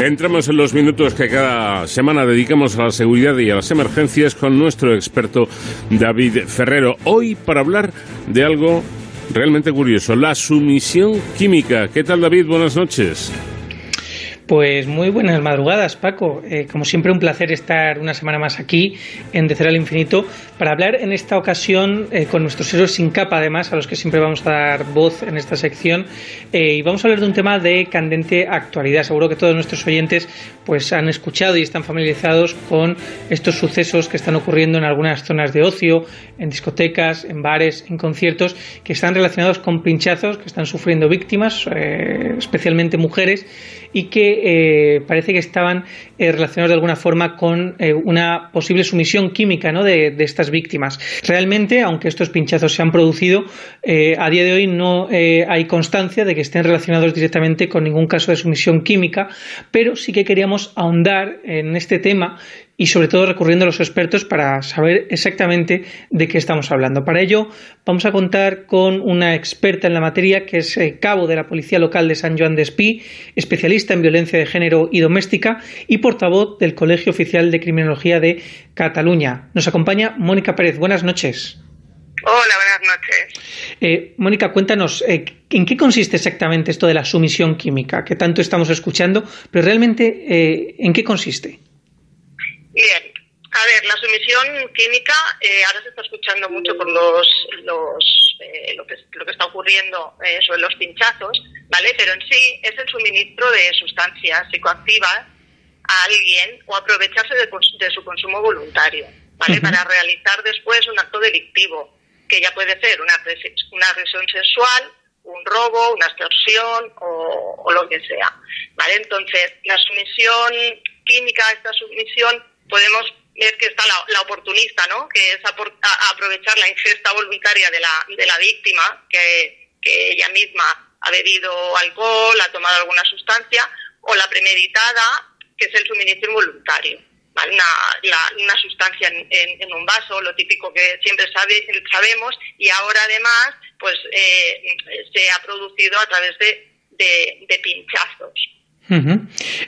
Entramos en los minutos que cada semana dedicamos a la seguridad y a las emergencias con nuestro experto David Ferrero. Hoy para hablar de algo realmente curioso, la sumisión química. ¿Qué tal David? Buenas noches. Pues muy buenas madrugadas, Paco. Eh, como siempre, un placer estar una semana más aquí en De Cero al Infinito para hablar en esta ocasión eh, con nuestros héroes sin capa, además, a los que siempre vamos a dar voz en esta sección. Eh, y vamos a hablar de un tema de candente actualidad. Seguro que todos nuestros oyentes pues han escuchado y están familiarizados con estos sucesos que están ocurriendo en algunas zonas de ocio, en discotecas, en bares, en conciertos, que están relacionados con pinchazos que están sufriendo víctimas, especialmente mujeres y que eh, parece que estaban eh, relacionados de alguna forma con eh, una posible sumisión química ¿no? de, estas víctimas. Realmente, aunque estos pinchazos se han producido, a día de hoy no hay constancia de que estén relacionados directamente con ningún caso de sumisión química, pero sí que queríamos ahondar en este tema y sobre todo recurriendo a los expertos para saber exactamente de qué estamos hablando. Para ello vamos a contar con una experta en la materia que es eh, cabo de la Policía Local de San Joan de Espí, especialista en violencia de género y doméstica y portavoz del Colegio Oficial de Criminología de Cataluña. Nos acompaña Mónica Pérez. Buenas noches. Hola, buenas noches. Eh, Mónica, cuéntanos, eh, ¿en qué consiste exactamente esto de la sumisión química que tanto estamos escuchando? Pero realmente, ¿en qué consiste? Bien, a ver, la sumisión química eh, ahora se está escuchando mucho por los, los eh, lo, que, lo que está ocurriendo eh, sobre los pinchazos, ¿vale? Pero en sí es el suministro de sustancias psicoactivas a alguien o aprovecharse de, su consumo voluntario, ¿vale? Para realizar después un acto delictivo, que ya puede ser una, una agresión sexual, un robo, una extorsión o, o lo que sea, ¿vale? Entonces, la sumisión química, esta sumisión podemos ver que está la, oportunista, ¿no? que es aprovechar la ingesta voluntaria de la, de la víctima, que, ella misma ha bebido alcohol, ha tomado alguna sustancia, o la premeditada, que es el suministro involuntario. Una, una, sustancia en, en, un vaso, lo típico que siempre sabe, sabemos, y ahora además pues eh, se ha producido a través de, de pinchazos.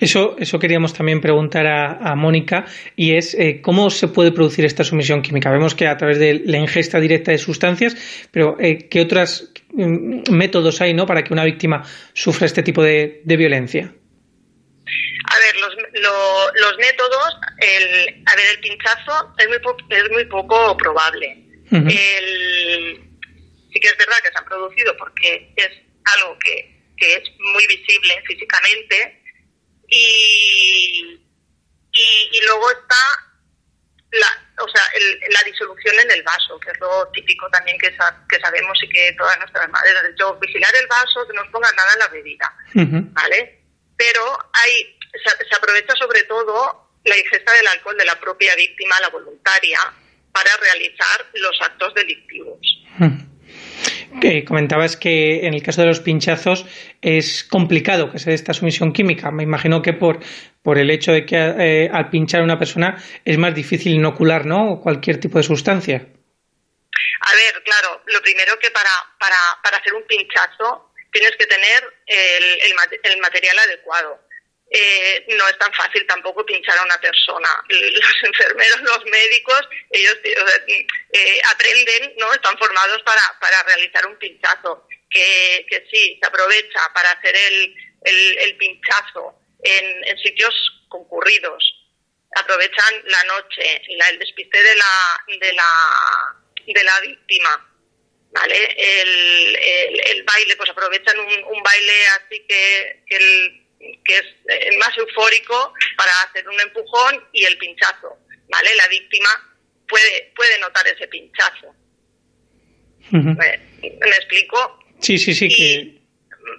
Eso, eso queríamos también preguntar a, Mónica y es eh, cómo se puede producir esta sumisión química. Vemos que a través de la ingesta directa de sustancias, pero eh, ¿qué otros mm, métodos hay ¿no? para que una víctima sufra este tipo de, violencia? A ver, los, los métodos, el, a ver, el pinchazo es muy, es muy poco probable. sí que es verdad que se han producido porque es algo que que es muy visible físicamente, y, y, luego está la, o sea, la disolución en el vaso, que es lo típico también que, que sabemos y que todas nuestras madres han dicho, vigilar el vaso, que no nos pongan nada en la bebida, ¿vale? Pero hay, se, aprovecha sobre todo la ingesta del alcohol de la propia víctima, la voluntaria, para realizar los actos delictivos. Que comentabas que en el caso de los pinchazos es complicado que se dé esta sumisión química. Me imagino que por, por el hecho de que eh, al pinchar a una persona es más difícil inocular ¿no? cualquier tipo de sustancia. A ver, claro, lo primero que para, para, para hacer un pinchazo tienes que tener el, el material adecuado eh, no es tan fácil tampoco pinchar a una persona. Los enfermeros, los médicos, ellos eh, aprenden, ¿no? Están formados para, para realizar un pinchazo. Que, que sí, se aprovecha para hacer el, el, pinchazo en, sitios concurridos. Aprovechan la noche, el despiste de la, de la, de la víctima. ¿Vale? El, el, baile, pues aprovechan un, un baile así que, que el que es eh, más eufórico para hacer un empujón y el pinchazo, ¿vale? La víctima puede, puede notar ese pinchazo. ¿Me, explico? Sí, sí, sí. que...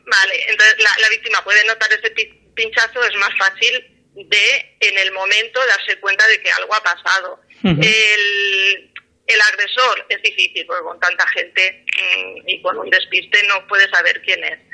Vale, entonces la, víctima puede notar ese pinchazo, es más fácil de en el momento darse cuenta de que algo ha pasado. el, el agresor es difícil porque con tanta gente mm, y con un despiste no puede saber quién es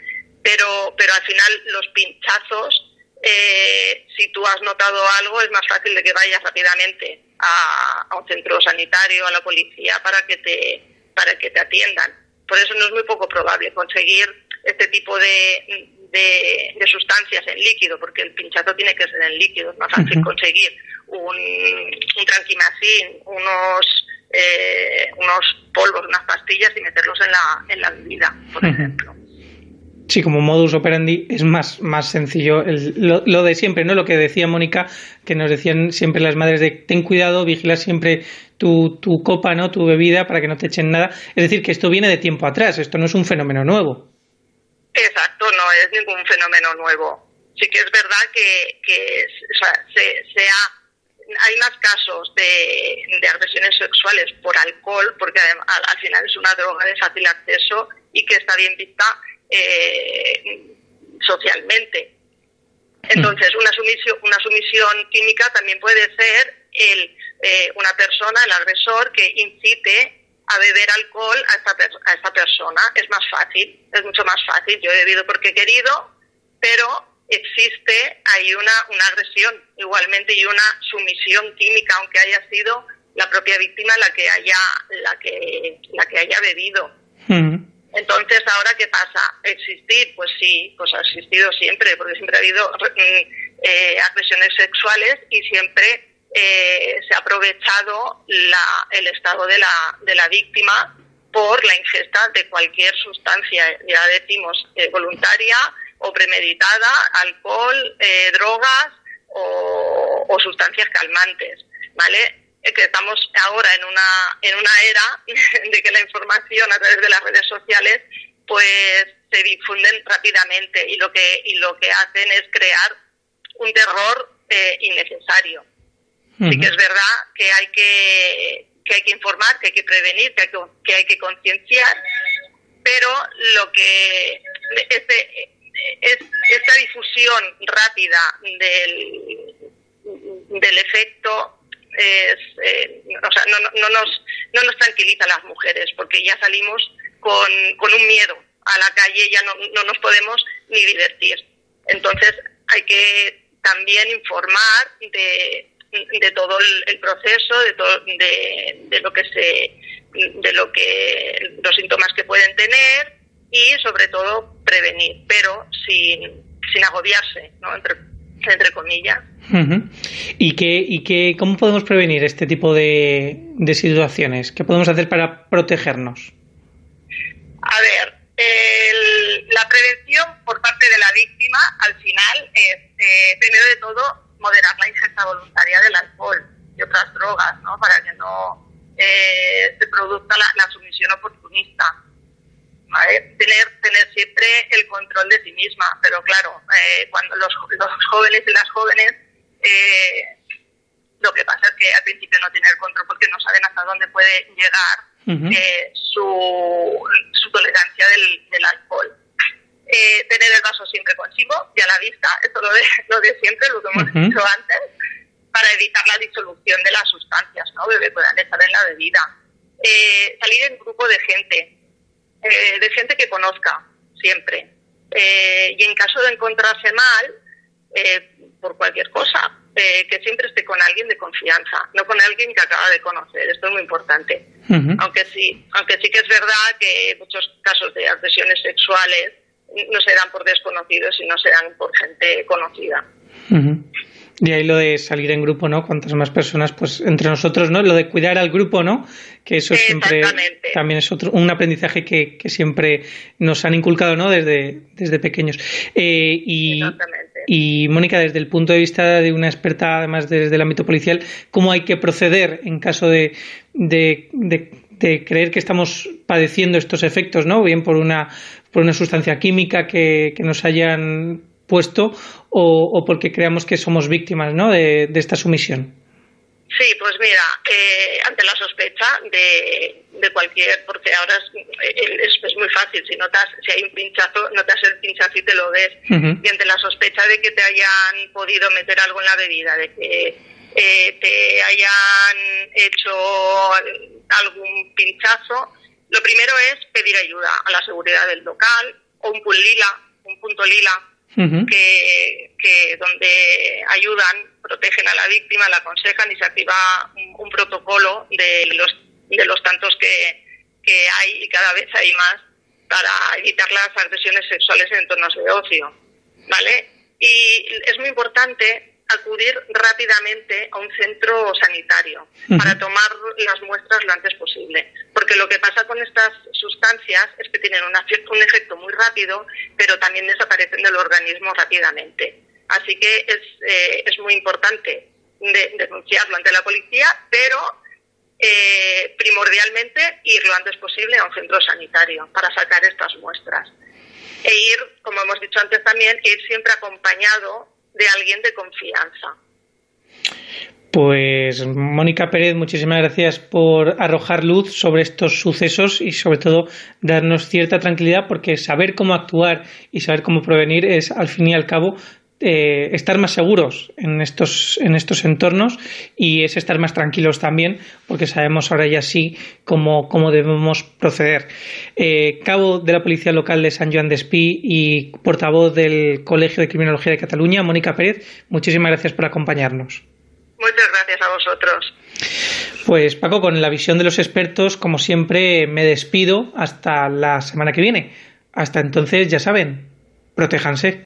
pero, pero al final los pinchazos, eh, si tú has notado algo, es más fácil de que vayas rápidamente a, un centro sanitario, a la policía, para que te, para que te atiendan. Por eso no es muy poco probable conseguir este tipo de, de, sustancias en líquido, porque el pinchazo tiene que ser en líquido, es más fácil conseguir un, un tranquimacín, unos, eh, unos polvos, unas pastillas y meterlos en la, en la bebida, por ejemplo. Sí, como modus operandi es más, más sencillo. lo, de siempre, ¿no? Lo que decía Mónica, que nos decían siempre las madres de ten cuidado, vigila siempre tu, tu copa, ¿no? Tu bebida para que no te echen nada. Es decir, que esto viene de tiempo atrás, esto no es un fenómeno nuevo. Exacto, no es ningún fenómeno nuevo. Sí que es verdad que, que se, hay más casos de, de, agresiones sexuales por alcohol, porque al final es una droga de fácil acceso y que está bien vista eh, socialmente. Entonces, una sumisión, una sumisión química también puede ser el, eh, una persona, el agresor, que incite a beber alcohol a esta, a esta persona. Es más fácil, es mucho más fácil. Yo he bebido porque he querido, pero existe hay una, una agresión igualmente y una sumisión química, aunque haya sido la propia víctima la que haya, la que, la que haya bebido. Entonces, ¿ahora qué pasa? ¿Existir? Pues sí, pues ha existido siempre, porque siempre ha habido mm, eh, agresiones sexuales y siempre eh, se ha aprovechado el estado de la, víctima por la ingesta de cualquier sustancia, ya decimos, eh, voluntaria o premeditada, alcohol, drogas o, sustancias calmantes, ¿vale? estamos ahora en una, en una era de que información a través de las redes sociales pues se difunden rápidamente y lo que, y lo que hacen es crear un terror eh, innecesario. Sí que es verdad que hay que, que hay que informar, que hay que prevenir, que hay que, que, hay que concienciar, pero lo que este, es, esta difusión rápida del, del efecto es, eh, o sea, no, no, nos, no nos tranquiliza a las mujeres porque ya salimos con, con un miedo a la calle, ya no, no nos podemos ni divertir. Entonces hay que también informar de, de todo el, proceso, de, todo, de, de, lo que se, de lo que los síntomas que pueden tener y sobre todo prevenir, pero sin, sin agobiarse, ¿no? entre, entre comillas. ¿Y, qué, y qué, cómo podemos prevenir este tipo de, de situaciones? ¿Qué podemos hacer para protegernos? A ver, la prevención por parte de la víctima al final es, eh, primero de todo, moderar la ingesta voluntaria del alcohol y otras drogas, ¿no? Para que no eh, se produzca la sumisión oportunista. Tener, tener siempre el control de sí misma, pero claro, eh, cuando los, los, jóvenes y las jóvenes, eh, lo que pasa es que al principio no tienen el control porque no saben hasta dónde puede llegar eh, su, su tolerancia del, del alcohol. tener el vaso siempre consigo y a la vista, esto lo de, lo de siempre, lo que hemos dicho antes, para evitar la disolución de las sustancias, ¿no? Que puedan estar en la bebida. salir en grupo de gente, eh, de gente que conozca siempre. Eh, y en caso de encontrarse mal, eh, por cualquier cosa, que siempre esté con alguien de confianza, no con alguien que acaba de conocer. Esto es muy importante. Aunque sí, aunque sí que es verdad que muchos casos de agresiones sexuales no se dan por desconocidos, sino se dan por gente conocida. Y ahí lo de salir en grupo, ¿no? Cuantas más personas, pues entre nosotros, ¿no? Lo de cuidar al grupo, ¿no? Que eso siempre también es otro, un aprendizaje que, que, siempre nos han inculcado, ¿no? Desde, desde pequeños. Eh, y, y Mónica, desde el punto de vista de una experta, además desde el ámbito policial, ¿cómo hay que proceder en caso de, de, de, creer que estamos padeciendo estos efectos, ¿no? Bien por una, por una sustancia química que, que nos hayan puesto o, porque creamos que somos víctimas ¿no? de, esta sumisión? Sí, pues mira, eh, ante la sospecha de, de, cualquier, porque ahora es, es, muy fácil, si notas, si hay un pinchazo, notas el pinchazo y te lo ves, y ante la sospecha de que te hayan podido meter algo en la bebida, de que eh, te hayan hecho algún pinchazo, lo primero es pedir ayuda a la seguridad del local o un punto lila, un punto lila que, que, donde ayudan, protegen a la víctima, la aconsejan y se activa un, protocolo de los, de los tantos que, que hay y cada vez hay más para evitar las agresiones sexuales en entornos de ocio, ¿vale? Y es muy importante acudir rápidamente a un centro sanitario para tomar las muestras lo antes posible. Porque lo que pasa con estas sustancias es que tienen un efecto muy rápido, pero también desaparecen del organismo rápidamente. Así que es, eh, es muy importante denunciarlo ante la policía, pero eh, primordialmente ir lo antes posible a un centro sanitario para sacar estas muestras. E ir, como hemos dicho antes también, ir siempre acompañado de alguien de confianza. Pues Mónica Pérez, muchísimas gracias por arrojar luz sobre estos sucesos y sobre todo darnos cierta tranquilidad porque saber cómo actuar y saber cómo prevenir es al fin y al cabo eh, estar más seguros en estos, en estos entornos y es estar más tranquilos también, porque sabemos ahora ya sí cómo, cómo debemos proceder. Eh, cabo de la Policía Local de San Joan de Espí y portavoz del Colegio de Criminología de Cataluña, Mónica Pérez, muchísimas gracias por acompañarnos. Muchas gracias a vosotros. Pues Paco, con la visión de los expertos, como siempre, me despido hasta la semana que viene. Hasta entonces, ya saben, protéjanse.